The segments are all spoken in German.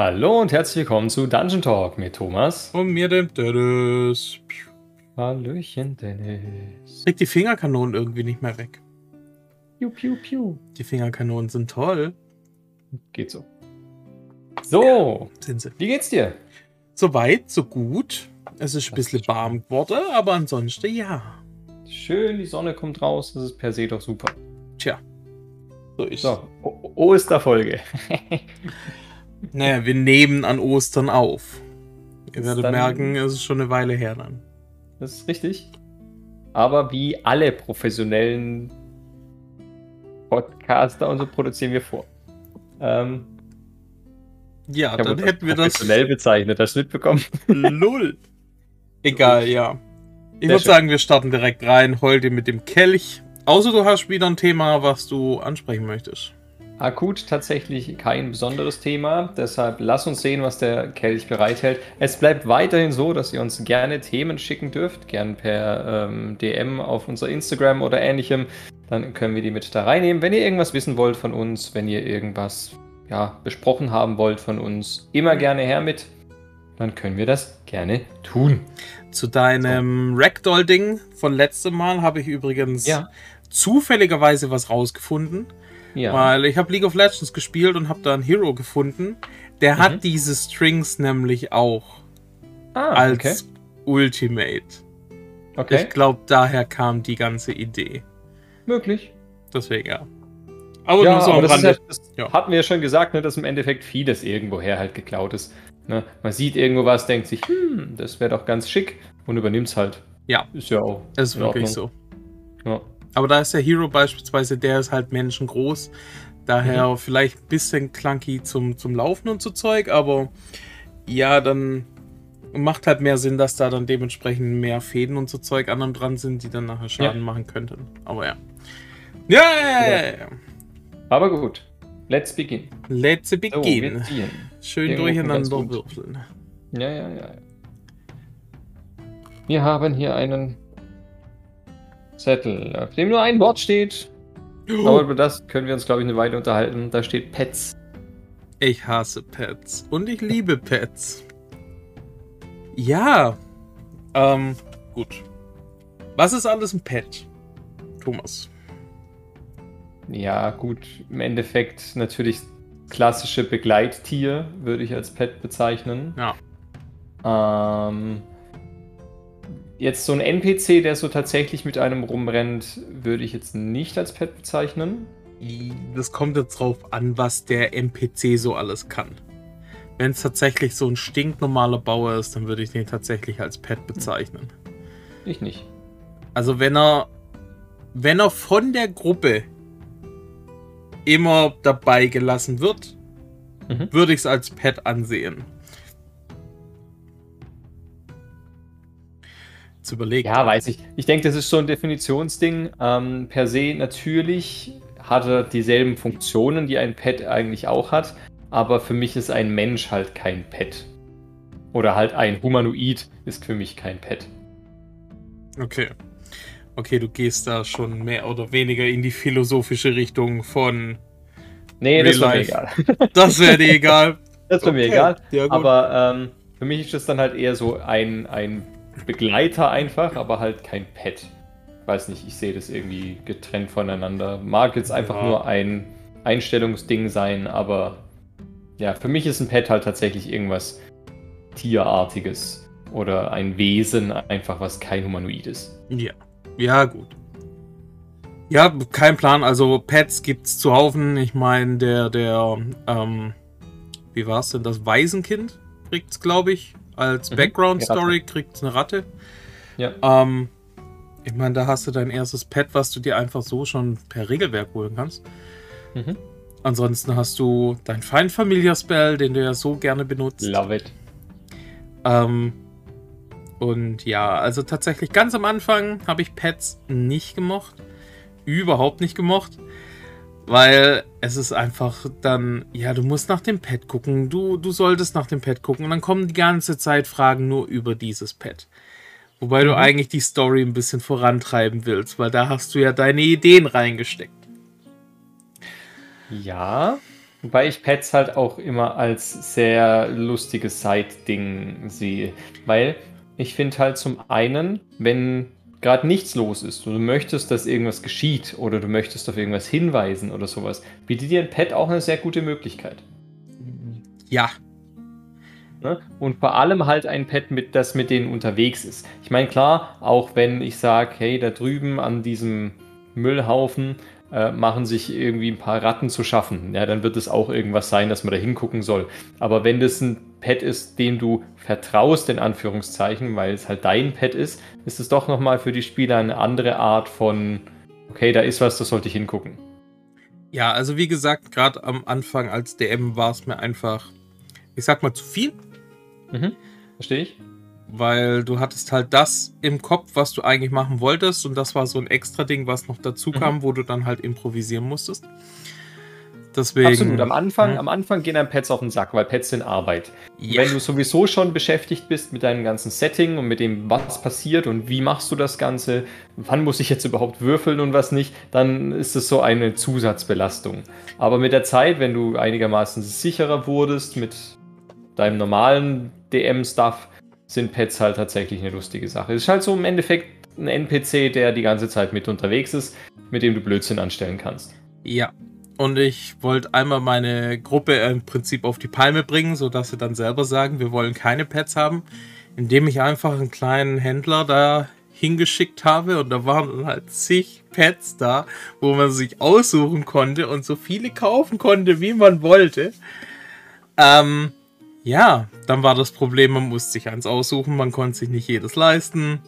Hallo und herzlich willkommen zu Dungeon Talk mit Thomas. Und mir dem Dennis. Hallöchen, Dennis. Krieg die Fingerkanonen irgendwie nicht mehr weg. Piu, piu, piu. Die Fingerkanonen sind toll. Geht so. So, Sind sie. wie geht's dir? So weit, so gut. Es ist ein bisschen warm geworden, aber ansonsten ja. Schön, die Sonne kommt raus, das ist per se doch super. Tja. So ist So, o Osterfolge. Naja, wir nehmen an Ostern auf. Ihr werdet dann- merken, es ist schon eine Weile her dann. Das ist richtig. Aber wie alle professionellen Podcaster und so produzieren wir vor. Ähm, Ja, dann hätten wir das professionell bezeichnet. Hast du mitbekommen? null. Egal, ja. Ich würde sagen, wir starten direkt rein. Heute mit dem Kelch. Außer du hast wieder ein Thema, was du ansprechen möchtest. Akut tatsächlich kein besonderes Thema, deshalb lass uns sehen, was der Kelch bereithält. Es bleibt weiterhin so, dass ihr uns gerne Themen schicken dürft, gern per ähm, DM auf unser Instagram oder ähnlichem. Dann können wir die mit da reinnehmen. Wenn ihr irgendwas wissen wollt von uns, wenn ihr irgendwas ja, besprochen haben wollt von uns, immer gerne her mit. Dann können wir das gerne tun. Zu deinem Ragdoll-Ding von letztem Mal habe ich übrigens Ja. zufälligerweise was rausgefunden, Ja. weil ich habe League of Legends gespielt und habe da einen Hero gefunden. Der Mhm. hat diese Strings nämlich auch ah, als okay. Ultimate. okay. Ich glaube, daher kam die ganze Idee. Möglich. Deswegen ja. Aber ja, nur so aber am das, ja, das Ja. hatten wir ja schon gesagt, ne, dass im Endeffekt vieles irgendwoher halt geklaut ist. Ne? Man sieht irgendwo was, denkt sich, hm, das wäre doch ganz schick und übernimmt es halt. Ja. Ist ja auch. Das ist in wirklich Ordnung. so. Ja. Aber da ist der Hero beispielsweise, der ist halt menschengroß. Daher Mhm. vielleicht ein bisschen clunky zum, zum Laufen und so Zeug, aber ja, dann macht halt mehr Sinn, dass da dann dementsprechend mehr Fäden und so Zeug an und dran sind, die dann nachher Schaden machen könnten. Aber ja. Ja, ja, ja, ja. Aber gut. Let's begin. Let's So, begin. ziehen. Schön durcheinander würfeln. Ja, ja, ja. ja. Wir haben hier einen Zettel, auf dem nur ein Wort steht. Aber über das können wir uns, glaube ich, eine Weile unterhalten. Da steht Pets. Ich hasse Pets. Und ich liebe Pets. Ja. Ähm, gut. Was ist alles ein Pet? Thomas. Ja, gut, im Endeffekt natürlich klassische Begleittier, würde ich als Pet bezeichnen. Ja. Ähm, jetzt so ein NPC, der so tatsächlich mit einem rumrennt, würde ich jetzt nicht als Pet bezeichnen. Das kommt jetzt drauf an, was der NPC so alles kann. Wenn es tatsächlich so ein stinknormaler Bauer ist, dann würde ich den tatsächlich als Pet bezeichnen. Ich nicht. Also wenn er, wenn er von der Gruppe immer dabei gelassen wird, Mhm. würde ich es als Pet ansehen. Zu überlegen. Ja, weiß ich. Ich denke, das ist so ein Definitionsding. Ähm, per se natürlich hat er dieselben Funktionen, die ein Pet eigentlich auch hat, aber für mich ist ein Mensch halt kein Pet. Oder halt ein Humanoid ist für mich kein Pet. Okay. Okay, du gehst da schon mehr oder weniger in die philosophische Richtung von. Nee, das ist Real mir egal. Das wäre dir egal. Das mir Okay. egal. Ja. Aber ähm, für mich ist das dann halt eher so ein, ein Begleiter einfach, aber halt kein Pet. Weiß nicht, ich sehe das irgendwie getrennt voneinander. Mag jetzt einfach Ja. nur ein Einstellungsding sein, aber ja, für mich ist ein Pet halt tatsächlich irgendwas Tierartiges oder ein Wesen, einfach was kein Humanoid ist. Ja. Ja, gut. Ja, kein Plan. Also Pets gibt's zuhaufen. Ich meine, der, der, ähm, wie war's denn? Das Waisenkind kriegt's, glaube ich, als Mhm, Background-Story kriegt's eine Ratte. Ja. Ähm, ich meine, da hast du dein erstes Pet, was du dir einfach so schon per Regelwerk holen kannst. Mhm. Ansonsten hast du dein Find Familiar Spell, den du ja so gerne benutzt. Love it. Ähm, und ja, also tatsächlich ganz am Anfang habe ich Pets nicht gemocht. Überhaupt nicht gemocht. Weil es ist einfach dann, ja, du musst nach dem Pet gucken, du, du solltest nach dem Pet gucken und dann kommen die ganze Zeit Fragen nur über dieses Pet. Wobei du Mhm. eigentlich die Story ein bisschen vorantreiben willst, weil da hast du ja deine Ideen reingesteckt. Ja, Wobei ich Pets halt auch immer als sehr lustiges Side-Ding sehe. Weil ich finde halt zum einen, wenn gerade nichts los ist und du möchtest, dass irgendwas geschieht oder du möchtest auf irgendwas hinweisen oder sowas, bietet dir ein Pet auch eine sehr gute Möglichkeit. Ja. Ne? Und vor allem halt ein Pet, mit, das mit denen unterwegs ist. Ich meine, klar, auch wenn ich sage, hey, da drüben an diesem Müllhaufen äh, machen sich irgendwie ein paar Ratten zu schaffen. Ja, dann wird es auch irgendwas sein, dass man da hingucken soll. Aber wenn das ein Pet ist, dem du vertraust, in Anführungszeichen, weil es halt dein Pet ist, ist es doch nochmal für die Spieler eine andere Art von, okay, da ist was, da sollte ich hingucken. Ja, also wie gesagt, gerade am Anfang als DM war es mir einfach, ich sag mal, zu viel. Mhm, verstehe ich weil du hattest halt das im Kopf, was du eigentlich machen wolltest und das war so ein extra Ding, was noch dazu kam, mhm. wo du dann halt improvisieren musstest. Deswegen, Absolut, am Anfang, ja. am Anfang gehen einem Pets auf den Sack, weil Pets sind Arbeit. Ja. Wenn du sowieso schon beschäftigt bist mit deinem ganzen Setting und mit dem, was passiert und wie machst du das Ganze, wann muss ich jetzt überhaupt würfeln und was nicht, dann ist es so eine Zusatzbelastung. Aber mit der Zeit, wenn du einigermaßen sicherer wurdest mit deinem normalen DM-Stuff, sind Pets halt tatsächlich eine lustige Sache. Es ist halt so im Endeffekt ein NPC, der die ganze Zeit mit unterwegs ist, mit dem du Blödsinn anstellen kannst. Ja. Und ich wollte einmal meine Gruppe im Prinzip auf die Palme bringen, sodass sie dann selber sagen, wir wollen keine Pets haben, indem ich einfach einen kleinen Händler da hingeschickt habe und da waren dann halt zig Pets da, wo man sich aussuchen konnte und so viele kaufen konnte, wie man wollte. Ähm, ja, dann war das Problem, man musste sich eins aussuchen, man konnte sich nicht jedes leisten.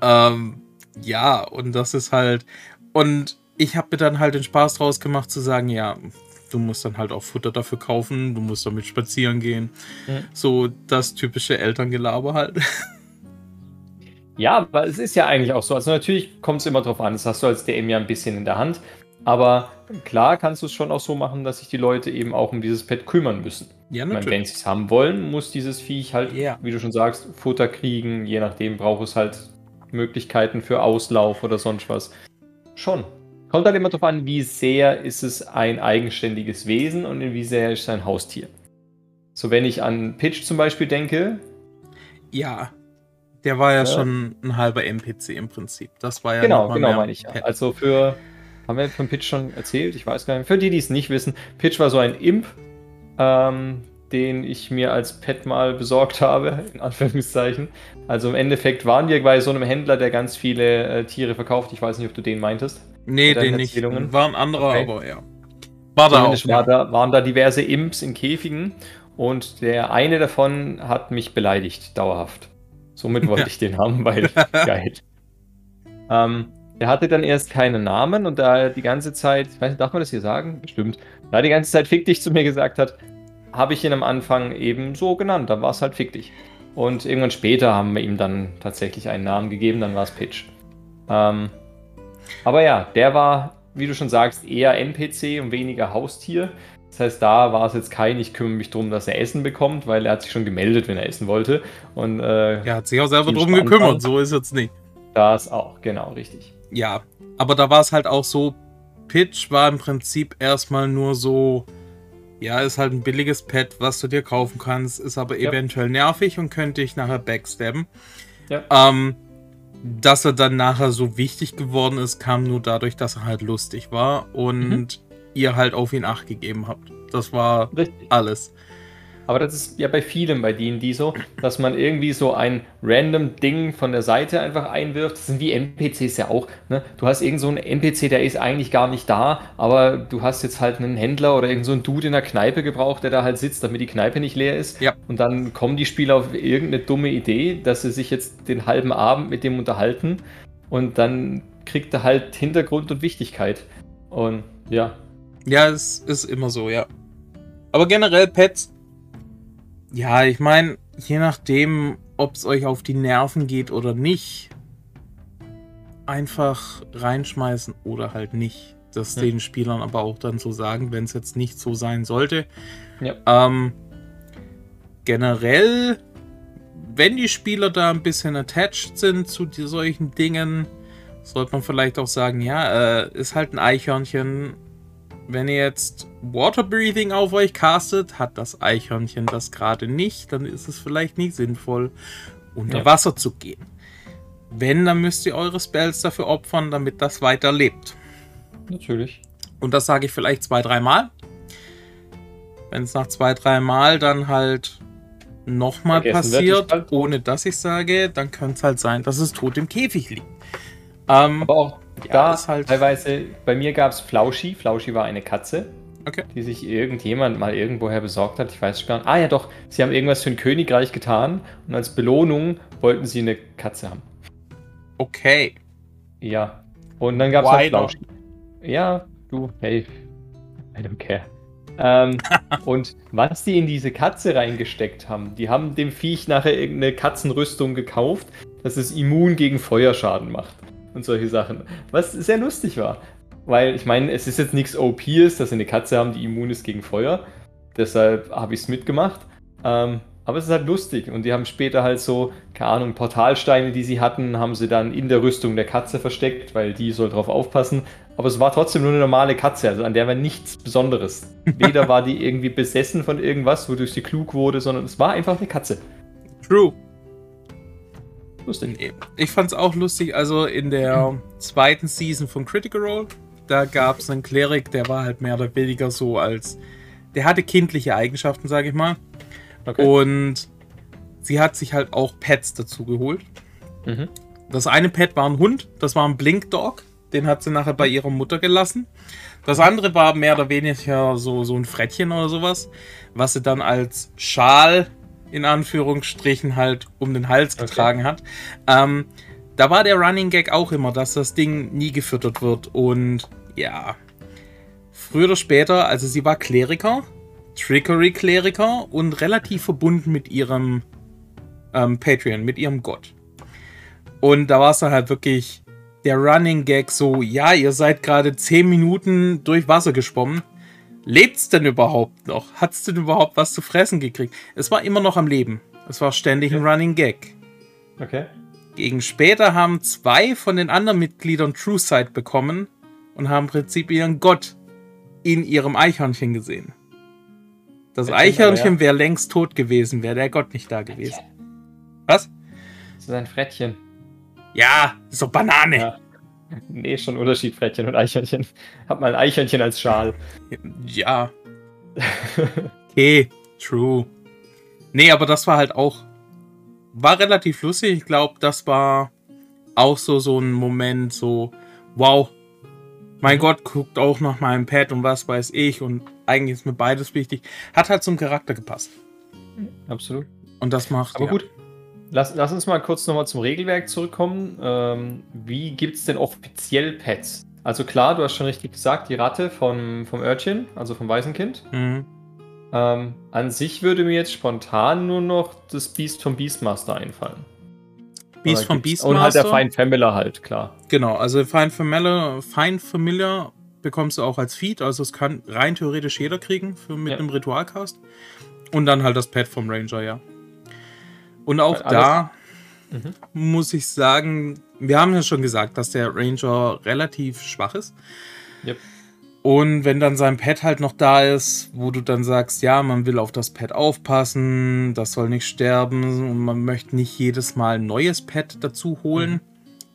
Ähm, ja, und das ist halt. Und ich habe mir dann halt den Spaß draus gemacht zu sagen, ja, du musst dann halt auch Futter dafür kaufen, du musst damit spazieren gehen. Mhm. So das typische Elterngelaber halt. Ja, aber es ist ja eigentlich auch so. Also natürlich kommt es immer drauf an, das hast du als DM ja ein bisschen in der Hand. Aber klar kannst du es schon auch so machen, dass sich die Leute eben auch um dieses Pet kümmern müssen. Ja, natürlich. Meine, wenn sie es haben wollen, muss dieses Viech halt, yeah. wie du schon sagst, Futter kriegen. Je nachdem braucht es halt Möglichkeiten für Auslauf oder sonst was. Schon. Kommt halt immer darauf an, wie sehr ist es ein eigenständiges Wesen und wie sehr ist es ein Haustier. So, wenn ich an Pitch zum Beispiel denke. Ja, der war ja, ja. schon ein halber NPC im Prinzip. Das war ja Genau, genau meine ich ja. Also für haben wir von Pitch schon erzählt? Ich weiß gar nicht. Für die, die es nicht wissen, Pitch war so ein Imp, ähm, den ich mir als Pet mal besorgt habe, in Anführungszeichen. Also im Endeffekt waren wir bei so einem Händler, der ganz viele äh, Tiere verkauft. Ich weiß nicht, ob du den meintest. Nee, den nicht. War ein anderer, okay. aber ja. War da auch. War da, waren da diverse Imps in Käfigen und der eine davon hat mich beleidigt, dauerhaft. Somit wollte ich den haben, weil geil. Ähm, er hatte dann erst keinen Namen und da er die ganze Zeit, ich weiß nicht, darf man das hier sagen? Bestimmt. Da er die ganze Zeit Fick dich zu mir gesagt hat, habe ich ihn am Anfang eben so genannt. Dann war es halt Fick dich. Und irgendwann später haben wir ihm dann tatsächlich einen Namen gegeben, dann war es Pitch. Ähm, aber ja, der war, wie du schon sagst, eher NPC und weniger Haustier. Das heißt, da war es jetzt kein, ich kümmere mich darum, dass er Essen bekommt, weil er hat sich schon gemeldet, wenn er essen wollte. Und, äh, er hat sich auch selber darum gekümmert, so ist es nicht. Das auch, genau, richtig. Ja, aber da war es halt auch so, Pitch war im Prinzip erstmal nur so, ja, ist halt ein billiges Pad, was du dir kaufen kannst, ist aber ja. eventuell nervig und könnte dich nachher backstabben. Ja. Ähm, dass er dann nachher so wichtig geworden ist, kam nur dadurch, dass er halt lustig war und mhm. ihr halt auf ihn Acht gegeben habt. Das war Richtig. alles. Aber das ist ja bei vielen bei denen, die so, dass man irgendwie so ein random Ding von der Seite einfach einwirft. Das sind wie NPCs ja auch. Ne? Du hast irgend so einen NPC, der ist eigentlich gar nicht da, aber du hast jetzt halt einen Händler oder irgend so einen Dude in der Kneipe gebraucht, der da halt sitzt, damit die Kneipe nicht leer ist. Ja. Und dann kommen die Spieler auf irgendeine dumme Idee, dass sie sich jetzt den halben Abend mit dem unterhalten und dann kriegt er halt Hintergrund und Wichtigkeit. Und ja. Ja, es ist immer so, ja. Aber generell Pets ja, ich meine, je nachdem, ob es euch auf die Nerven geht oder nicht, einfach reinschmeißen oder halt nicht. Das ja. den Spielern aber auch dann so sagen, wenn es jetzt nicht so sein sollte. Ja. Ähm, generell, wenn die Spieler da ein bisschen attached sind zu solchen Dingen, sollte man vielleicht auch sagen, ja, äh, ist halt ein Eichhörnchen, wenn ihr jetzt Water Breathing auf euch castet, hat das Eichhörnchen das gerade nicht, dann ist es vielleicht nicht sinnvoll, unter ja. Wasser zu gehen. Wenn, dann müsst ihr eure Spells dafür opfern, damit das weiterlebt. Natürlich. Und das sage ich vielleicht zwei, dreimal. Wenn es nach zwei, dreimal dann halt nochmal passiert, ohne dass ich sage, dann könnte es halt sein, dass es tot im Käfig liegt. Ähm, Aber auch ja, da ist halt teilweise, bei mir gab es Flauschi. Flauschi war eine Katze, okay. die sich irgendjemand mal irgendwoher besorgt hat. Ich weiß gar nicht. Ah ja doch, sie haben irgendwas für ein Königreich getan und als Belohnung wollten sie eine Katze haben. Okay. Ja. Und dann gab es halt Flauschi. Ja, du, hey, I don't care. Ähm, und was die in diese Katze reingesteckt haben, die haben dem Viech nachher irgendeine Katzenrüstung gekauft, dass es immun gegen Feuerschaden macht und solche Sachen. Was sehr lustig war. Weil ich meine, es ist jetzt nichts OPs, dass sie eine Katze haben, die immun ist gegen Feuer. Deshalb habe ich es mitgemacht. Ähm, aber es ist halt lustig. Und die haben später halt so, keine Ahnung, Portalsteine, die sie hatten, haben sie dann in der Rüstung der Katze versteckt, weil die soll drauf aufpassen. Aber es war trotzdem nur eine normale Katze, also an der war nichts Besonderes. Weder war die irgendwie besessen von irgendwas, wodurch sie klug wurde, sondern es war einfach eine Katze. True. Lustig. Ich fand's auch lustig, also in der zweiten Season von Critical Role, da gab es einen Klerik, der war halt mehr oder weniger so als. Der hatte kindliche Eigenschaften, sage ich mal. Okay. Und sie hat sich halt auch Pets dazu geholt. Mhm. Das eine Pet war ein Hund, das war ein Blink Dog. Den hat sie nachher bei ihrer Mutter gelassen. Das andere war mehr oder weniger so, so ein Frettchen oder sowas, was sie dann als Schal in Anführungsstrichen halt um den Hals getragen okay. hat. Ähm, da war der Running Gag auch immer, dass das Ding nie gefüttert wird. Und ja, früher oder später, also sie war Kleriker, Trickery-Kleriker und relativ verbunden mit ihrem ähm, Patreon, mit ihrem Gott. Und da war es dann halt wirklich der Running Gag so, ja, ihr seid gerade 10 Minuten durch Wasser geschwommen. Lebt's denn überhaupt noch? Hat's denn überhaupt was zu fressen gekriegt? Es war immer noch am Leben. Es war ständig ein Running Gag. Okay. Gegen später haben zwei von den anderen Mitgliedern True Sight bekommen und haben im Prinzip ihren Gott in ihrem Eichhörnchen gesehen. Das Frettchen, Eichhörnchen ja. wäre längst tot gewesen, wäre der Gott nicht da gewesen. Was? Das ist ein Frettchen. Ja, so Banane. Ja. Nee, schon Unterschied, Frettchen und Eichhörnchen. Hab mal ein Eichhörnchen als Schal. Ja. okay, true. Nee, aber das war halt auch. War relativ lustig. Ich glaube, das war auch so, so ein Moment, so, wow, mein mhm. Gott guckt auch nach meinem Pad und was weiß ich. Und eigentlich ist mir beides wichtig. Hat halt zum Charakter gepasst. Absolut. Und das macht. Aber ja. gut, Lass, lass uns mal kurz nochmal zum Regelwerk zurückkommen. Ähm, wie gibt es denn offiziell Pets? Also klar, du hast schon richtig gesagt, die Ratte vom, vom Örtchen, also vom Waisenkind. Mhm. Ähm, an sich würde mir jetzt spontan nur noch das Beast vom Beastmaster einfallen. Beast vom Beastmaster? Und halt der Fine Familiar halt, klar. Genau, also Fine Familiar, Fine Familiar bekommst du auch als Feed, also es kann rein theoretisch jeder kriegen für, mit ja. einem Ritualcast. Und dann halt das Pet vom Ranger, ja. Und auch da mhm. muss ich sagen, wir haben ja schon gesagt, dass der Ranger relativ schwach ist. Yep. Und wenn dann sein Pet halt noch da ist, wo du dann sagst, ja, man will auf das Pet aufpassen, das soll nicht sterben und man möchte nicht jedes Mal ein neues Pet dazu holen, mhm.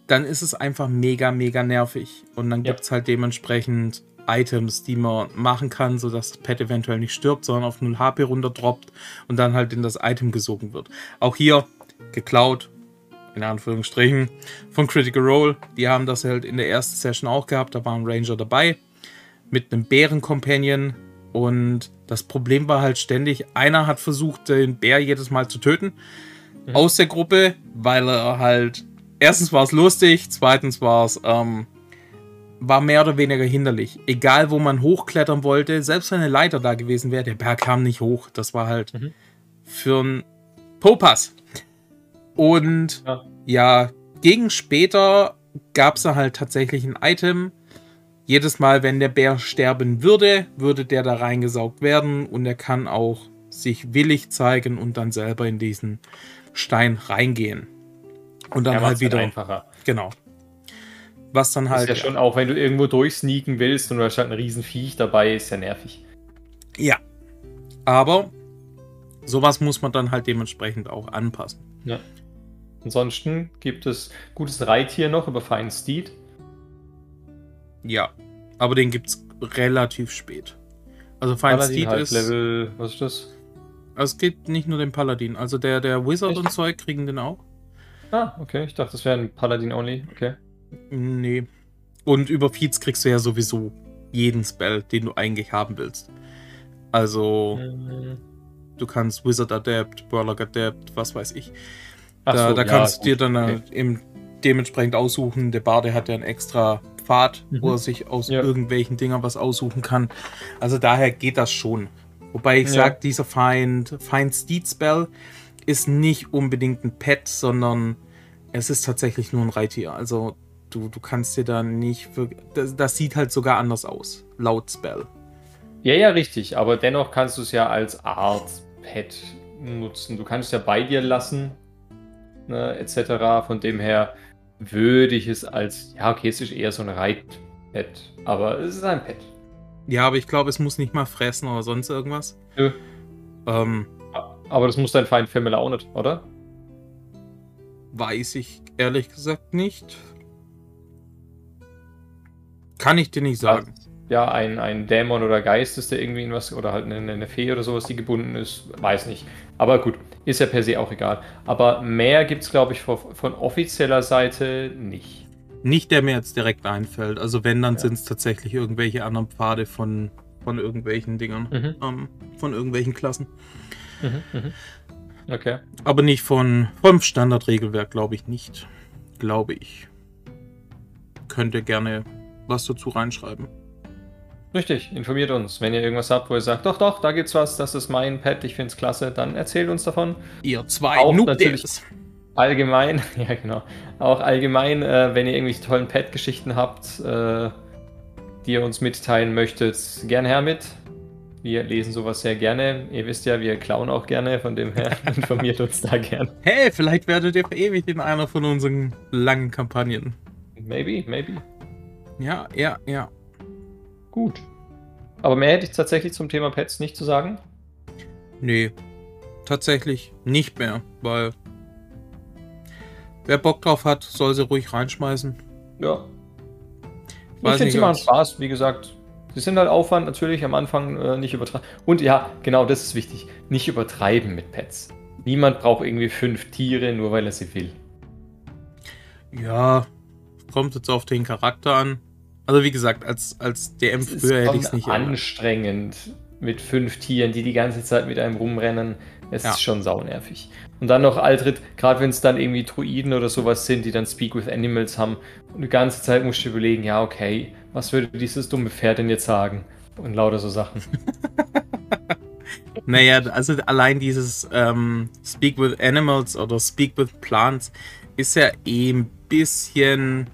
dann ist es einfach mega, mega nervig. Und dann yep. gibt es halt dementsprechend Items, die man machen kann, sodass das Pet eventuell nicht stirbt, sondern auf 0 HP runterdroppt und dann halt in das Item gesogen wird. Auch hier geklaut, in Anführungsstrichen, von Critical Role. Die haben das halt in der ersten Session auch gehabt, da war ein Ranger dabei mit einem Bären-Companion und das Problem war halt ständig, einer hat versucht, den Bär jedes Mal zu töten mhm. aus der Gruppe, weil er halt, erstens war es lustig, zweitens war es ähm, war mehr oder weniger hinderlich. Egal, wo man hochklettern wollte, selbst wenn eine Leiter da gewesen wäre, der Berg kam nicht hoch. Das war halt mhm. für einen Popas. Und ja. ja, gegen später gab es da halt tatsächlich ein Item. Jedes Mal, wenn der Bär sterben würde, würde der da reingesaugt werden und er kann auch sich willig zeigen und dann selber in diesen Stein reingehen. Und dann halt wieder. Einfacher. Genau Was dann halt. Ist ja, schon auch, wenn du irgendwo durchsneaken willst und du hast halt ein Riesenviech dabei, ist ja nervig. Ja. Aber sowas muss man dann halt dementsprechend auch anpassen. Ja. Ansonsten gibt es gutes Reittier noch über Fine Steed. Ja, aber den gibt es relativ spät. Also Fine Steed halt ist. Level, was ist das? Also es geht nicht nur den Paladin. Also der, der Wizard Echt? und Zeug kriegen den auch. Ah, okay. Ich dachte, das wäre ein Paladin only. Okay. Nee. Und über Feeds kriegst du ja sowieso jeden Spell, den du eigentlich haben willst. Also, mhm. du kannst Wizard Adept, Warlock Adept, was weiß ich. Da, so, da kannst ja, du dir dann okay. eben dementsprechend aussuchen. Der Barde hat ja einen extra Pfad, mhm. wo er sich aus ja. irgendwelchen Dingern was aussuchen kann. Also daher geht das schon. Wobei ich ja. sage, dieser Find, Find Steed Spell ist nicht unbedingt ein Pet, sondern es ist tatsächlich nur ein Reittier. Also du, du kannst dir da nicht. Für, das, das sieht halt sogar anders aus, laut Spell. Ja, ja, richtig. Aber dennoch kannst du es ja als Art Pet nutzen. Du kannst es ja bei dir lassen ne, etc. Von dem her würde ich es als, ja, okay, es ist eher so ein Reitpad, aber es ist ein Pad. Ja, aber ich glaube, es muss nicht mal fressen oder sonst irgendwas. Nö. Ähm, aber das muss dein Feind Family auch nicht, oder? Weiß ich ehrlich gesagt nicht. Kann ich dir nicht sagen. Ja, ein, ein Dämon oder Geist ist der irgendwie in was, oder halt eine, eine Fee oder sowas, die gebunden ist, weiß nicht. Aber gut, ist ja per se auch egal. Aber mehr gibt es, glaube ich, von, von, offizieller Seite nicht. Nicht, der mir jetzt direkt einfällt. Also wenn, dann ja. sind es tatsächlich irgendwelche anderen Pfade von, von irgendwelchen Dingern. Mhm. Ähm, von irgendwelchen Klassen. Mhm, mhm. Okay. Aber nicht von, vom Standardregelwerk, glaube ich nicht. Glaube ich. Könnt ihr gerne was dazu reinschreiben. Richtig, informiert uns. Wenn ihr irgendwas habt, wo ihr sagt, doch, doch, da gibt's was, das ist mein Pad, ich find's klasse, dann erzählt uns davon. Ihr zwei Auch natürlich allgemein, ja genau, auch allgemein, äh, wenn ihr irgendwelche tollen Pad-Geschichten habt, äh, die ihr uns mitteilen möchtet, gern her mit. Wir lesen sowas sehr gerne. Ihr wisst ja, wir klauen auch gerne, von dem her informiert uns da gern. Hey, vielleicht werdet ihr verewigt in einer von unseren langen Kampagnen. Maybe, maybe. Ja, ja, ja. Gut. Aber mehr hätte ich tatsächlich zum Thema Pets nicht zu sagen. Nee, tatsächlich nicht mehr, weil wer Bock drauf hat, soll sie ruhig reinschmeißen. Ja. Ich, ich finde, sie machen Spaß, wie gesagt. Sie sind halt Aufwand natürlich am Anfang äh, nicht übertreiben. Und ja, genau, das ist wichtig. Nicht übertreiben mit Pets. Niemand braucht irgendwie fünf Tiere, nur weil er sie will. Ja, kommt jetzt auf den Charakter an. Also wie gesagt, als, als DM es früher hätte ich es nicht. anstrengend mit fünf Tieren, die die ganze Zeit mit einem rumrennen. Es ja. ist schon saunervig. Und dann noch Altrit, gerade wenn es dann irgendwie Druiden oder sowas sind, die dann Speak with Animals haben. Und die ganze Zeit musst du überlegen, ja, okay, was würde dieses dumme Pferd denn jetzt sagen? Und lauter so Sachen. naja, also allein dieses ähm, Speak with Animals oder Speak with Plants ist ja eh ein bisschen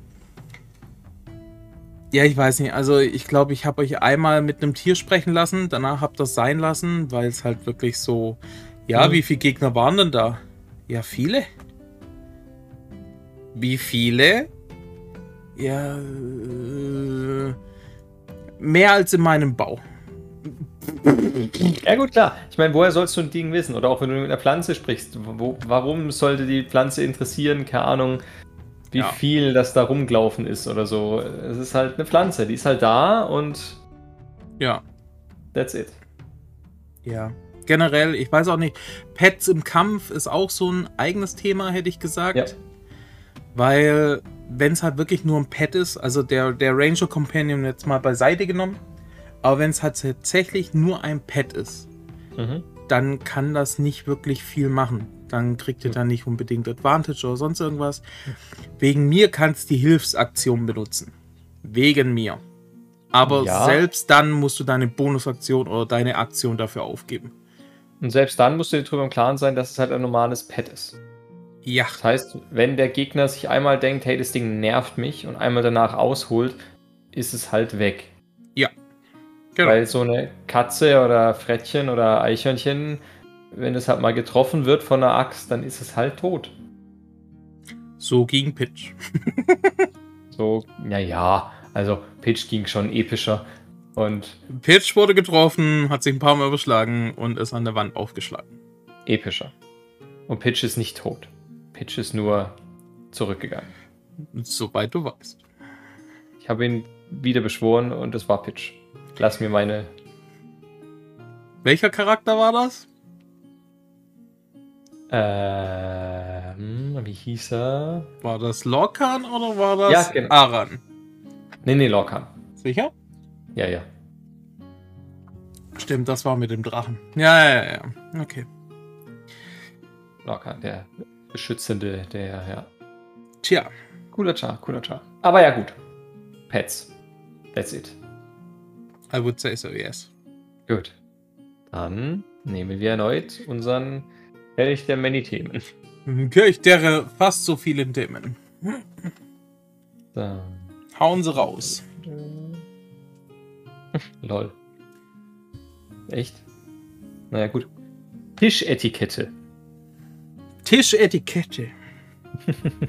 ja, ich weiß nicht. Also ich glaube, ich habe euch einmal mit einem Tier sprechen lassen, danach habt ihr das sein lassen, weil es halt wirklich so. Ja, mhm. wie viele Gegner waren denn da? Ja, viele. Wie viele? Ja. Äh, mehr als in meinem Bau. Ja gut, klar. Ich meine, woher sollst du ein Ding wissen? Oder auch wenn du mit einer Pflanze sprichst. Wo, warum sollte die Pflanze interessieren? Keine Ahnung wie ja. viel das da rumgelaufen ist oder so. Es ist halt eine Pflanze, die ist halt da und. Ja. That's it. Ja. Generell, ich weiß auch nicht, Pets im Kampf ist auch so ein eigenes Thema, hätte ich gesagt. Ja. Weil, wenn es halt wirklich nur ein Pet ist, also der, der Ranger Companion jetzt mal beiseite genommen, aber wenn es halt tatsächlich nur ein Pet ist, mhm. dann kann das nicht wirklich viel machen dann kriegt ihr da nicht unbedingt Advantage oder sonst irgendwas. Wegen mir kannst du die Hilfsaktion benutzen. Wegen mir. Aber ja. selbst dann musst du deine Bonusaktion oder deine Aktion dafür aufgeben. Und selbst dann musst du dir darüber im Klaren sein, dass es halt ein normales Pet ist. Ja. Das heißt, wenn der Gegner sich einmal denkt, hey, das Ding nervt mich und einmal danach ausholt, ist es halt weg. Ja. Genau. Weil so eine Katze oder Frettchen oder Eichhörnchen wenn es halt mal getroffen wird von einer Axt, dann ist es halt tot. So gegen Pitch. So, naja, also Pitch ging schon epischer. Und Pitch wurde getroffen, hat sich ein paar Mal überschlagen und ist an der Wand aufgeschlagen. Epischer. Und Pitch ist nicht tot. Pitch ist nur zurückgegangen. Soweit du weißt. Ich habe ihn wieder beschworen und es war Pitch. Lass mir meine. Welcher Charakter war das? Ähm, wie hieß er? War das Lorcan oder war das Ja, genau. Aran? Nee, nee, Lorcan. Sicher? Ja, ja. Stimmt, das war mit dem Drachen. Ja, ja, ja. ja. Okay. Lorcan, der Beschützende, der, ja. Tja. Cooler Char, cooler Char. Aber ja, gut. Pets. That's it. I would say so, yes. Gut. Dann nehmen wir erneut unseren Kelch der Many-Themen. Kirch der fast so vielen Themen. So. Hauen sie raus. Lol. Echt? Naja, gut. Tischetikette. Tischetikette.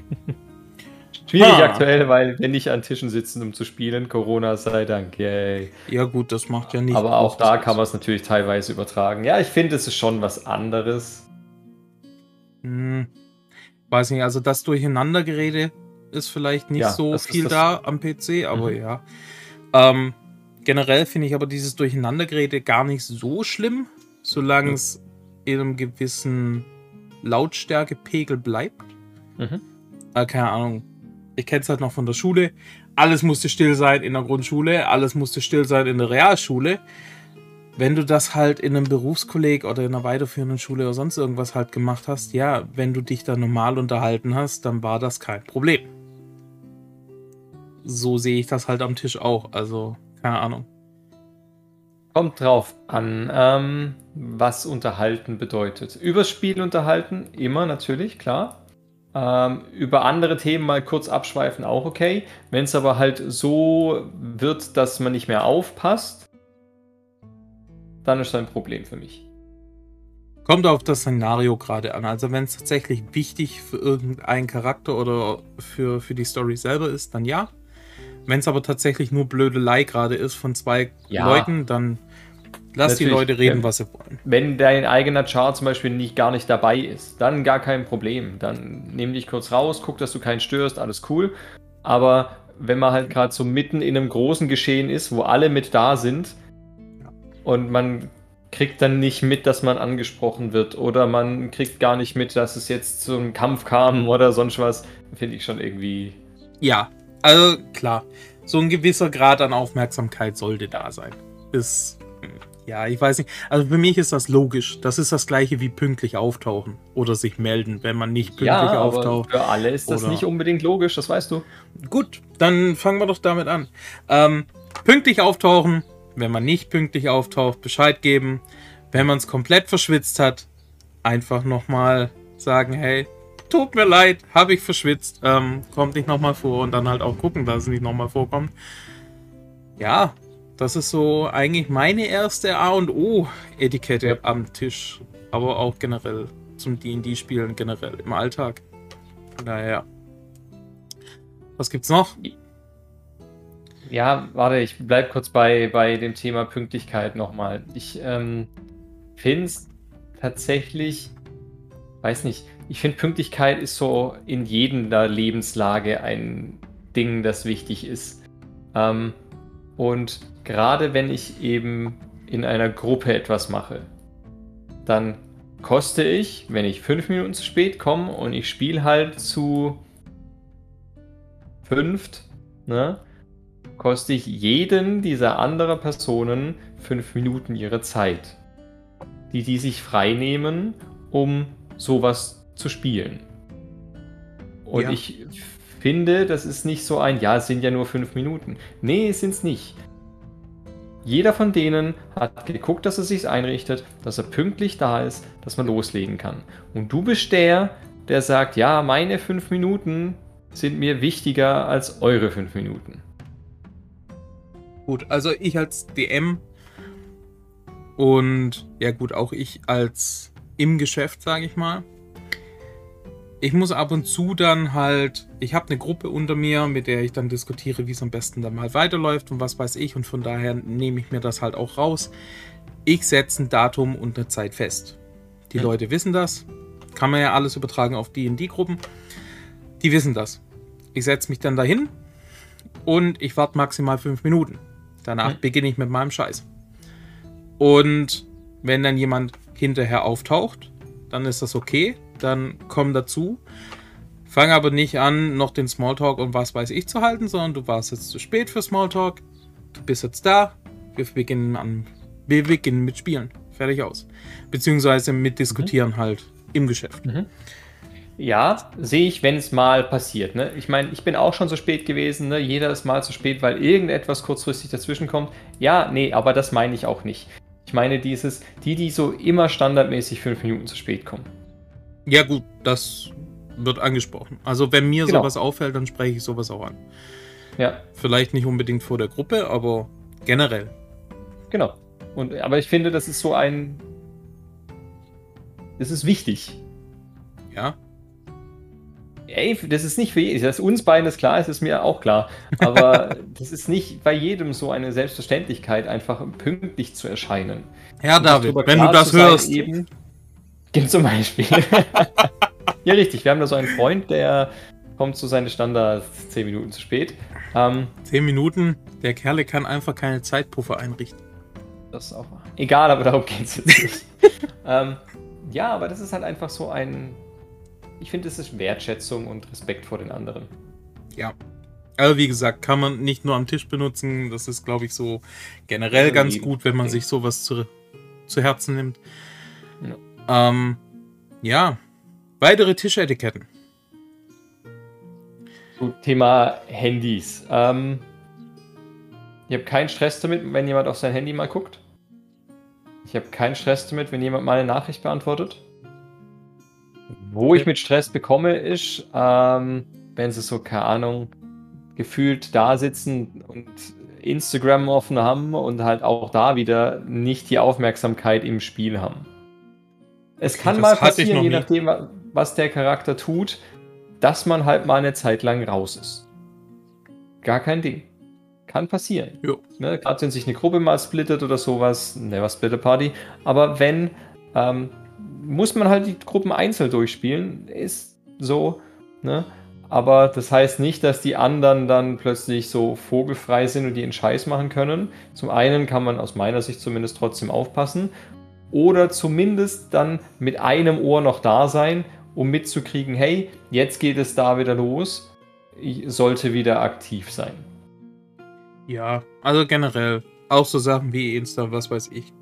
Schwierig Ah. aktuell, weil wir nicht an Tischen sitzen, um zu spielen. Corona sei Dank, yay. Ja gut, das macht ja nicht. Aber auch da kann man es natürlich teilweise übertragen. Ja, ich finde, es ist schon was anderes. Hm, weiß nicht, also das Durcheinandergerede ist vielleicht nicht Ja, so viel da am PC, aber Mhm. ja. Ähm, generell finde ich aber dieses Durcheinandergerede gar nicht so schlimm, solange Mhm. es in einem gewissen Lautstärkepegel bleibt. Mhm. Äh, keine Ahnung. Ich kenne es halt noch von der Schule. Alles musste still sein in der Grundschule, alles musste still sein in der Realschule. Wenn du das halt in einem Berufskolleg oder in einer weiterführenden Schule oder sonst irgendwas halt gemacht hast, ja, wenn du dich da normal unterhalten hast, dann war das kein Problem. So sehe ich das halt am Tisch auch. Also, keine Ahnung. Kommt drauf an, ähm, was unterhalten bedeutet. Übers Spiel unterhalten, immer natürlich, klar. Ähm, über andere Themen mal kurz abschweifen, auch okay. Wenn es aber halt so wird, dass man nicht mehr aufpasst, dann ist das ein Problem für mich. Kommt auf das Szenario gerade an. Also, wenn es tatsächlich wichtig für irgendeinen Charakter oder für, für die Story selber ist, dann ja. Wenn es aber tatsächlich nur Blödelei gerade ist von zwei Ja. Leuten, dann lass die Natürlich, Leute reden, ja. was sie wollen. Wenn dein eigener Chart zum Beispiel nicht, gar nicht dabei ist, dann gar kein Problem. Dann nimm dich kurz raus, guck, dass du keinen störst, alles cool. Aber wenn man halt gerade so mitten in einem großen Geschehen ist, wo alle mit da sind und man kriegt dann nicht mit, dass man angesprochen wird oder man kriegt gar nicht mit, dass es jetzt zu einem Kampf kam oder sonst was, finde ich schon irgendwie. Ja, also klar, so ein gewisser Grad an Aufmerksamkeit sollte da sein. Ist, ja, ich weiß nicht. Also für mich ist das logisch. Das ist das gleiche wie pünktlich auftauchen oder sich melden, wenn man nicht pünktlich Ja, auftaucht. für alle ist das Oder- nicht unbedingt logisch, das weißt du. Gut, dann fangen wir doch damit an. Ähm, pünktlich auftauchen, wenn man nicht pünktlich auftaucht, Bescheid geben. Wenn man es komplett verschwitzt hat, einfach nochmal sagen, hey, tut mir leid, habe ich verschwitzt, ähm, kommt nicht nochmal vor und dann halt auch gucken, dass es nicht nochmal vorkommt. Ja, das ist so eigentlich meine erste A und O-Etikette Ja. am Tisch, aber auch generell zum D&D-Spielen generell im Alltag. Naja. Was gibt's noch? Ja, warte, ich bleib kurz bei, bei dem Thema Pünktlichkeit nochmal. Ich ähm, finde es tatsächlich, weiß nicht, ich finde Pünktlichkeit ist so in jeder Lebenslage ein Ding, das wichtig ist. Ähm, und gerade wenn ich eben in einer Gruppe etwas mache, dann koste ich, wenn ich fünf Minuten zu spät komme und ich spiele halt zu fünft, ne? Koste ich jeden dieser anderen Personen fünf Minuten ihre Zeit, die die sich frei nehmen, um sowas zu spielen. Und Ja. ich finde, das ist nicht so ein, ja, es sind ja nur fünf Minuten. Nee, es sind es nicht. Jeder von denen hat geguckt, dass er sich einrichtet, dass er pünktlich da ist, dass man loslegen kann. Und du bist der, der sagt, ja, meine fünf Minuten sind mir wichtiger als eure fünf Minuten. Gut, also ich als DM und ja gut, auch ich als im Geschäft, sage ich mal. ich muss ab und zu dann halt, ich habe eine Gruppe unter mir, mit der ich dann diskutiere, wie es am besten dann mal weiterläuft und was weiß ich. Und von daher nehme ich mir das halt auch raus. Ich setze ein Datum und eine Zeit fest. Die ja. Leute wissen das. Kann man ja alles übertragen auf die in die Gruppen. Die wissen das. Ich setze mich dann dahin und ich warte maximal fünf Minuten. Danach ja. beginne ich mit meinem Scheiß. Und wenn dann jemand hinterher auftaucht, dann ist das okay. Dann komm dazu. Fang aber nicht an, noch den Smalltalk und was weiß ich zu halten, sondern du warst jetzt zu spät für Smalltalk. Du bist jetzt da. Wir beginnen an. Wir beginnen mit Spielen. Fertig aus. Beziehungsweise mit Diskutieren mhm. halt im Geschäft. Mhm. Ja, sehe ich, wenn es mal passiert. Ne? Ich meine, ich bin auch schon so spät gewesen. Ne? Jeder ist mal zu spät, weil irgendetwas kurzfristig dazwischen kommt. Ja, nee, aber das meine ich auch nicht. Ich meine dieses, die, die so immer standardmäßig fünf Minuten zu spät kommen. Ja, gut, das wird angesprochen. Also, wenn mir genau. sowas auffällt, dann spreche ich sowas auch an. Ja. Vielleicht nicht unbedingt vor der Gruppe, aber generell. Genau. Und, aber ich finde, das ist so ein. Das ist wichtig. Ja. Ey, das ist nicht für jeden. Dass uns beiden das klar ist, ist mir auch klar. Aber das ist nicht bei jedem so eine Selbstverständlichkeit, einfach pünktlich zu erscheinen. Ja, David, wenn du das hörst. Eben, zum Beispiel. ja, richtig. Wir haben da so einen Freund, der kommt zu seinen Standards 10 Minuten zu spät. Ähm, 10 Minuten? Der Kerle kann einfach keine Zeitpuffer einrichten. Das ist auch wahr. Egal, aber darum geht es jetzt nicht. ähm, ja, aber das ist halt einfach so ein ich finde, es ist Wertschätzung und Respekt vor den anderen. Ja. Also wie gesagt, kann man nicht nur am Tisch benutzen. Das ist, glaube ich, so generell also ganz gut, wenn man sich sowas zu, zu Herzen nimmt. Ja. Ähm, ja. Weitere Tischetiketten. Gut, Thema Handys. Ähm, ich habe keinen Stress damit, wenn jemand auf sein Handy mal guckt. Ich habe keinen Stress damit, wenn jemand mal eine Nachricht beantwortet. Wo ich mit Stress bekomme, ist, ähm, wenn sie so, keine Ahnung, gefühlt da sitzen und Instagram offen haben und halt auch da wieder nicht die Aufmerksamkeit im Spiel haben. Es kann das mal passieren, je nachdem, was der Charakter tut, dass man halt mal eine Zeit lang raus ist. Gar kein Ding. Kann passieren. Ne, Gerade wenn sich eine Gruppe mal splittet oder sowas, never split a party. Aber wenn ähm, muss man halt die Gruppen einzeln durchspielen. Ist so, ne? Aber das heißt nicht, dass die anderen dann plötzlich so vogelfrei sind und die einen Scheiß machen können. Zum einen kann man aus meiner Sicht zumindest trotzdem aufpassen. Oder zumindest dann mit einem Ohr noch da sein, um mitzukriegen, hey, jetzt geht es da wieder los. Ich sollte wieder aktiv sein. Ja, also generell auch so Sachen wie Insta, was weiß ich,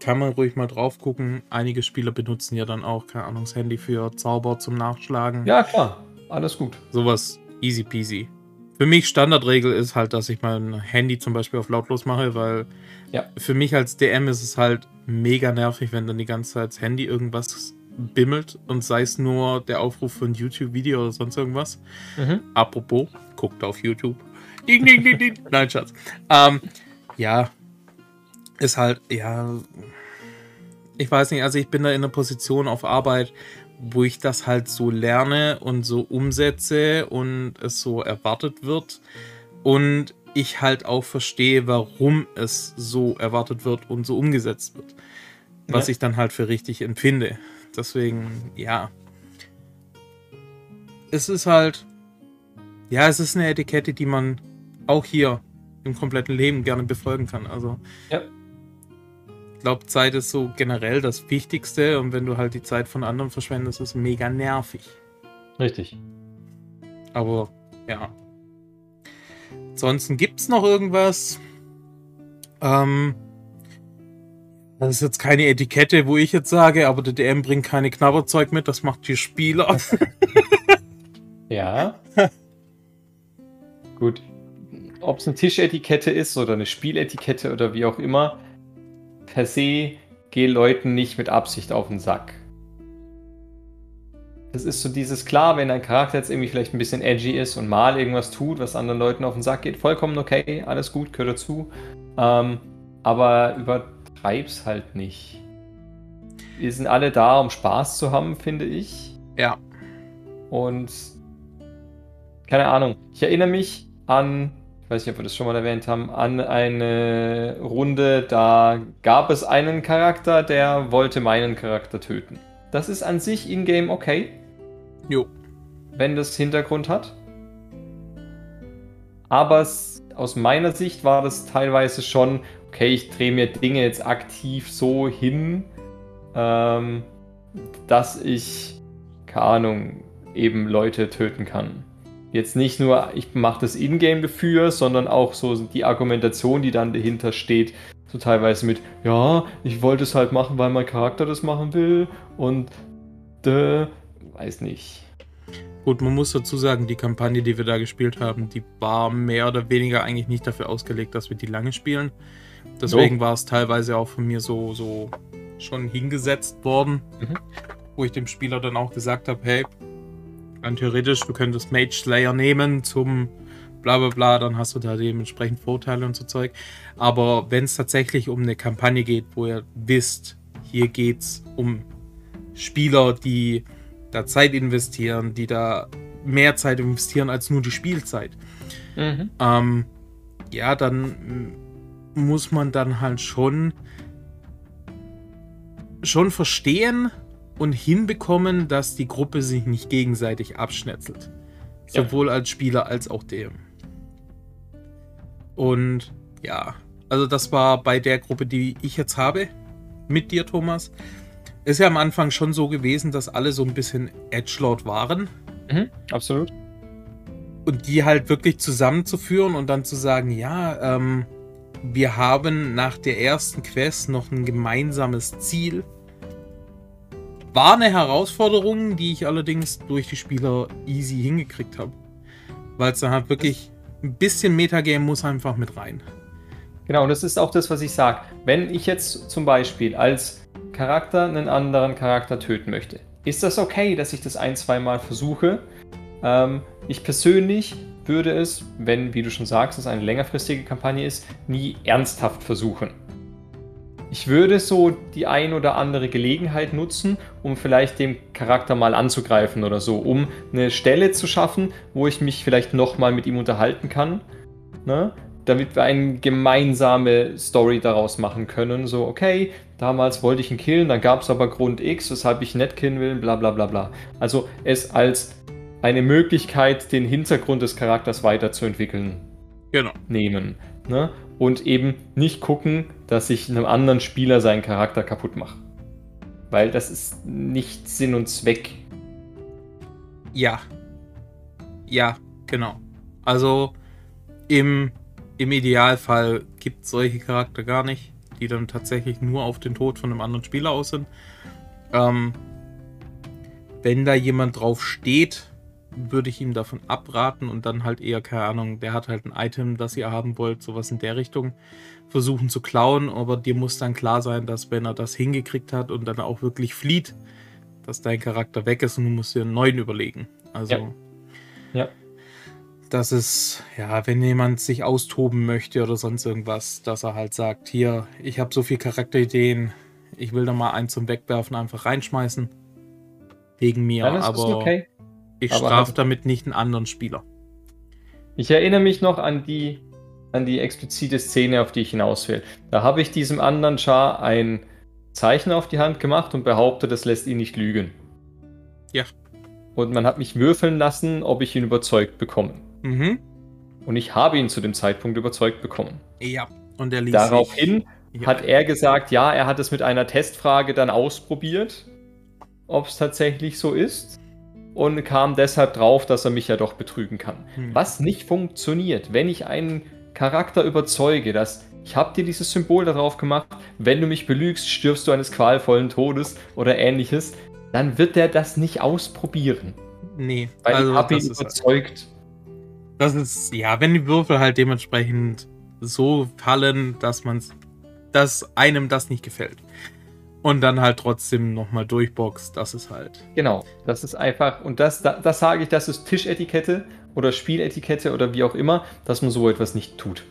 kann man ruhig mal drauf gucken. Einige Spieler benutzen ja dann auch, keine Ahnung, das Handy für Zauber zum Nachschlagen. Ja, klar. Alles gut. Sowas easy peasy. Für mich Standardregel ist halt, dass ich mein Handy zum Beispiel auf lautlos mache, weil ja. für mich als DM ist es halt mega nervig, wenn dann die ganze Zeit das Handy irgendwas bimmelt und sei es nur der Aufruf für ein YouTube-Video oder sonst irgendwas. Mhm. Apropos, guckt auf YouTube. Ding, ding, ding, ding. Nein, Schatz. Ähm, ja, ist halt, ja, ich weiß nicht, also ich bin da in einer Position auf Arbeit, wo ich das halt so lerne und so umsetze und es so erwartet wird. Und ich halt auch verstehe, warum es so erwartet wird und so umgesetzt wird. Was ja. ich dann halt für richtig empfinde. Deswegen, ja. Es ist halt, ja, es ist eine Etikette, die man auch hier im kompletten Leben gerne befolgen kann. Also, ja glaube, Zeit ist so generell das Wichtigste und wenn du halt die Zeit von anderen verschwendest, ist es mega nervig. Richtig. Aber ja. Ansonsten gibt es noch irgendwas. Ähm, das ist jetzt keine Etikette, wo ich jetzt sage, aber der DM bringt keine Knabberzeug mit, das macht die Spieler. ja. Gut. Ob es eine Tischetikette ist oder eine Spieletikette oder wie auch immer, per se geh Leuten nicht mit Absicht auf den Sack. Das ist so dieses klar, wenn dein Charakter jetzt irgendwie vielleicht ein bisschen edgy ist und mal irgendwas tut, was anderen Leuten auf den Sack geht, vollkommen okay, alles gut, gehört dazu. Ähm, aber übertreib's halt nicht. Wir sind alle da, um Spaß zu haben, finde ich. Ja. Und keine Ahnung, ich erinnere mich an, weiß nicht, ob wir das schon mal erwähnt haben, an eine Runde, da gab es einen Charakter, der wollte meinen Charakter töten. Das ist an sich in-game okay. Jo. Wenn das Hintergrund hat. Aber aus meiner Sicht war das teilweise schon, okay, ich drehe mir Dinge jetzt aktiv so hin, ähm, dass ich, keine Ahnung, eben Leute töten kann. Jetzt nicht nur, ich mache das Ingame dafür, sondern auch so die Argumentation, die dann dahinter steht, so teilweise mit, ja, ich wollte es halt machen, weil mein Charakter das machen will und äh, weiß nicht. Gut, man muss dazu sagen, die Kampagne, die wir da gespielt haben, die war mehr oder weniger eigentlich nicht dafür ausgelegt, dass wir die lange spielen. Deswegen oh. war es teilweise auch von mir so, so schon hingesetzt worden, mhm. wo ich dem Spieler dann auch gesagt habe, hey, rein theoretisch, du könntest Mage Slayer nehmen zum bla bla bla, dann hast du da dementsprechend Vorteile und so Zeug. Aber wenn es tatsächlich um eine Kampagne geht, wo ihr wisst, hier geht es um Spieler, die da Zeit investieren, die da mehr Zeit investieren als nur die Spielzeit. Mhm. Ähm, ja, dann muss man dann halt schon schon verstehen und hinbekommen, dass die Gruppe sich nicht gegenseitig abschnetzelt. Ja. Sowohl als Spieler als auch dem. Und ja, also das war bei der Gruppe, die ich jetzt habe, mit dir, Thomas. Ist ja am Anfang schon so gewesen, dass alle so ein bisschen Edgelord waren. Mhm, absolut. Und die halt wirklich zusammenzuführen und dann zu sagen, ja, ähm, wir haben nach der ersten Quest noch ein gemeinsames Ziel. War eine Herausforderung, die ich allerdings durch die Spieler easy hingekriegt habe. Weil es dann halt wirklich ein bisschen Metagame muss einfach mit rein. Genau, und das ist auch das, was ich sage. Wenn ich jetzt zum Beispiel als Charakter einen anderen Charakter töten möchte, ist das okay, dass ich das ein, zwei Mal versuche? Ähm, ich persönlich würde es, wenn, wie du schon sagst, es eine längerfristige Kampagne ist, nie ernsthaft versuchen. Ich würde so die ein oder andere Gelegenheit nutzen, um vielleicht den Charakter mal anzugreifen oder so, um eine Stelle zu schaffen, wo ich mich vielleicht nochmal mit ihm unterhalten kann, ne? damit wir eine gemeinsame Story daraus machen können. So, okay, damals wollte ich ihn killen, dann gab es aber Grund X, weshalb ich ihn nicht killen will, bla bla bla bla. Also es als eine Möglichkeit, den Hintergrund des Charakters weiterzuentwickeln, genau. nehmen. Ne? Und eben nicht gucken, dass ich einem anderen Spieler seinen Charakter kaputt mache. Weil das ist nicht Sinn und Zweck. Ja. Ja, genau. Also im, im Idealfall gibt es solche Charakter gar nicht, die dann tatsächlich nur auf den Tod von einem anderen Spieler aus sind. Ähm, wenn da jemand drauf steht, würde ich ihm davon abraten und dann halt eher, keine Ahnung, der hat halt ein Item, das ihr haben wollt, sowas in der Richtung versuchen zu klauen, aber dir muss dann klar sein, dass wenn er das hingekriegt hat und dann auch wirklich flieht, dass dein Charakter weg ist und du musst dir einen neuen überlegen. Also, ja. ja. Das ist, ja, wenn jemand sich austoben möchte oder sonst irgendwas, dass er halt sagt, hier, ich habe so viele Charakterideen, ich will da mal einen zum Wegwerfen einfach reinschmeißen. Wegen mir, ist aber. Okay. Ich strafe damit nicht einen anderen Spieler. Ich erinnere mich noch an die, an die explizite Szene, auf die ich hinaus will. Da habe ich diesem anderen Char ein Zeichen auf die Hand gemacht und behauptet, das lässt ihn nicht lügen. Ja. Und man hat mich würfeln lassen, ob ich ihn überzeugt bekomme. Mhm. Und ich habe ihn zu dem Zeitpunkt überzeugt bekommen. Ja. Und er ließ Daraufhin ja. hat er gesagt, ja, er hat es mit einer Testfrage dann ausprobiert, ob es tatsächlich so ist und kam deshalb drauf, dass er mich ja doch betrügen kann. Hm. Was nicht funktioniert, wenn ich einen Charakter überzeuge, dass ich habe dir dieses Symbol darauf gemacht, wenn du mich belügst, stirbst du eines qualvollen Todes oder ähnliches, dann wird der das nicht ausprobieren. Nee, weil also ich habe ihn überzeugt. Halt, das ist, ja, wenn die Würfel halt dementsprechend so fallen, dass man dass einem das nicht gefällt und dann halt trotzdem nochmal durchboxt, das ist halt. Genau, das ist einfach, und das, das, das sage ich, das ist Tischetikette oder Spieletikette oder wie auch immer, dass man so etwas nicht tut.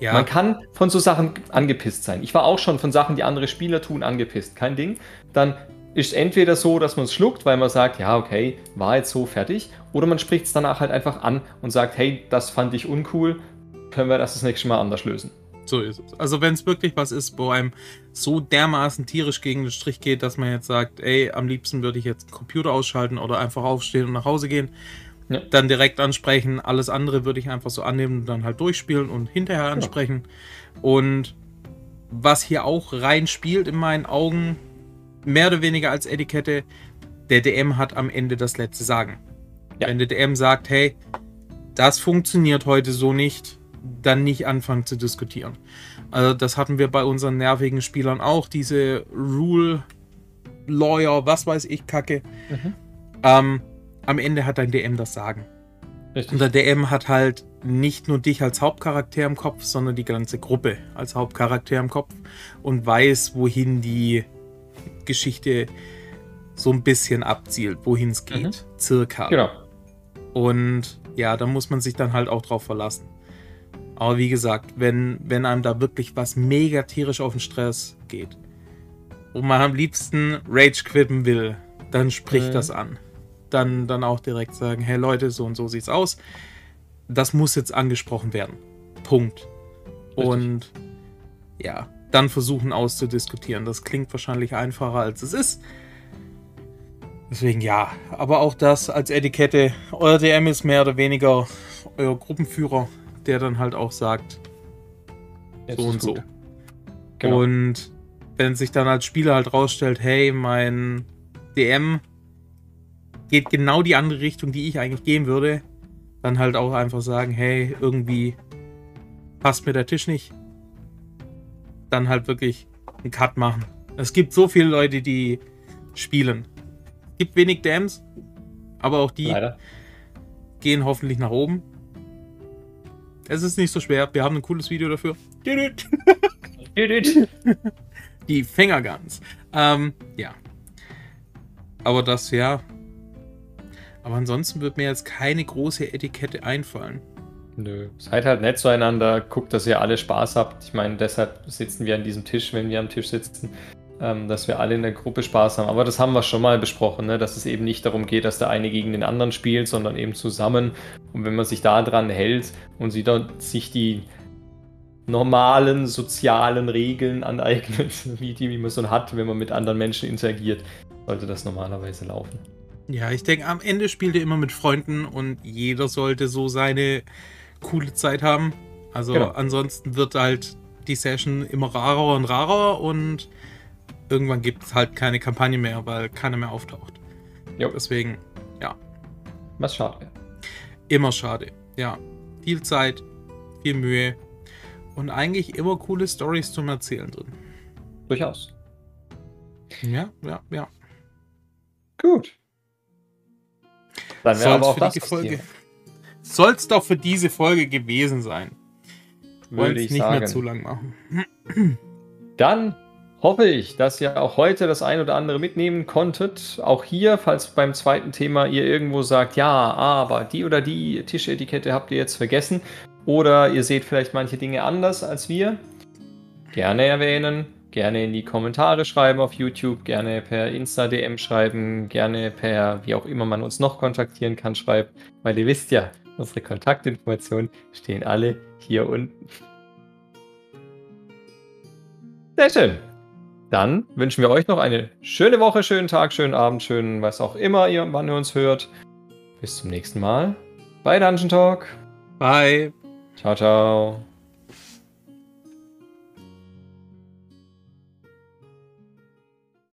Ja. Man kann von so Sachen angepisst sein. Ich war auch schon von Sachen, die andere Spieler tun, angepisst. Kein Ding. Dann ist entweder so, dass man es schluckt, weil man sagt, ja, okay, war jetzt so fertig, oder man spricht es danach halt einfach an und sagt, hey, das fand ich uncool, können wir das das nächste Mal anders lösen. So ist es. Also wenn es wirklich was ist, wo einem so dermaßen tierisch gegen den Strich geht, dass man jetzt sagt, ey, am liebsten würde ich jetzt den Computer ausschalten oder einfach aufstehen und nach Hause gehen, ja. dann direkt ansprechen. Alles andere würde ich einfach so annehmen und dann halt durchspielen und hinterher ansprechen. Ja. Und was hier auch reinspielt in meinen Augen, mehr oder weniger als Etikette, der DM hat am Ende das letzte Sagen. Ja. Wenn der DM sagt, hey, das funktioniert heute so nicht, dann nicht anfangen zu diskutieren. Also das hatten wir bei unseren nervigen Spielern auch, diese Rule Lawyer, was weiß ich, Kacke. Mhm. Ähm, am Ende hat dein DM das Sagen. Richtig. Und der DM hat halt nicht nur dich als Hauptcharakter im Kopf, sondern die ganze Gruppe als Hauptcharakter im Kopf und weiß, wohin die Geschichte so ein bisschen abzielt, wohin es geht. Mhm. Circa. Genau. Und ja, da muss man sich dann halt auch drauf verlassen. Aber wie gesagt, wenn, wenn einem da wirklich was mega tierisch auf den Stress geht und man am liebsten Rage quitten will, dann sprich mhm. das an. Dann, dann auch direkt sagen, hey Leute, so und so sieht's aus. Das muss jetzt angesprochen werden. Punkt. Richtig. Und ja, dann versuchen auszudiskutieren. Das klingt wahrscheinlich einfacher, als es ist. Deswegen ja, aber auch das als Etikette. Euer DM ist mehr oder weniger euer Gruppenführer, der dann halt auch sagt, Jetzt so und so. Genau. Und wenn sich dann als Spieler halt rausstellt, hey, mein DM geht genau die andere Richtung, die ich eigentlich gehen würde, dann halt auch einfach sagen, hey, irgendwie passt mir der Tisch nicht dann halt wirklich einen Cut machen. Es gibt so viele Leute, die spielen. Es gibt wenig Dams, aber auch die Leider. gehen hoffentlich nach oben. Es ist nicht so schwer. Wir haben ein cooles Video dafür. die Fingerguns. Ähm, ja. Aber das, ja. Aber ansonsten wird mir jetzt keine große Etikette einfallen. Nö. Seid halt nett zueinander, guckt, dass ihr alle Spaß habt. Ich meine, deshalb sitzen wir an diesem Tisch, wenn wir am Tisch sitzen, ähm, dass wir alle in der Gruppe Spaß haben. Aber das haben wir schon mal besprochen, ne? dass es eben nicht darum geht, dass der eine gegen den anderen spielt, sondern eben zusammen. Und wenn man sich da dran hält und sie dort sich die normalen sozialen Regeln aneignet, wie die, wie man so hat, wenn man mit anderen Menschen interagiert, sollte das normalerweise laufen. Ja, ich denke, am Ende spielt ihr immer mit Freunden und jeder sollte so seine coole Zeit haben. Also genau. ansonsten wird halt die Session immer rarer und rarer und irgendwann gibt es halt keine Kampagne mehr, weil keiner mehr auftaucht. Jo. Deswegen, ja. Was schade. Immer schade, ja. Viel Zeit, viel Mühe und eigentlich immer coole Stories zum Erzählen drin. Durchaus. Ja, ja, ja. Gut. Dann wäre aber auch das Folge. Soll es doch für diese Folge gewesen sein. Wollen es nicht sagen. mehr zu lang machen. Dann hoffe ich, dass ihr auch heute das ein oder andere mitnehmen konntet. Auch hier, falls beim zweiten Thema ihr irgendwo sagt, ja, aber die oder die Tischetikette habt ihr jetzt vergessen. Oder ihr seht vielleicht manche Dinge anders als wir. Gerne erwähnen, gerne in die Kommentare schreiben auf YouTube, gerne per Insta-DM schreiben, gerne per, wie auch immer man uns noch kontaktieren kann, schreiben. Weil ihr wisst ja, Unsere Kontaktinformationen stehen alle hier unten. Sehr schön. Dann wünschen wir euch noch eine schöne Woche, schönen Tag, schönen Abend, schönen was auch immer ihr, wann ihr uns hört. Bis zum nächsten Mal bei Dungeon Talk. Bye. Ciao, ciao.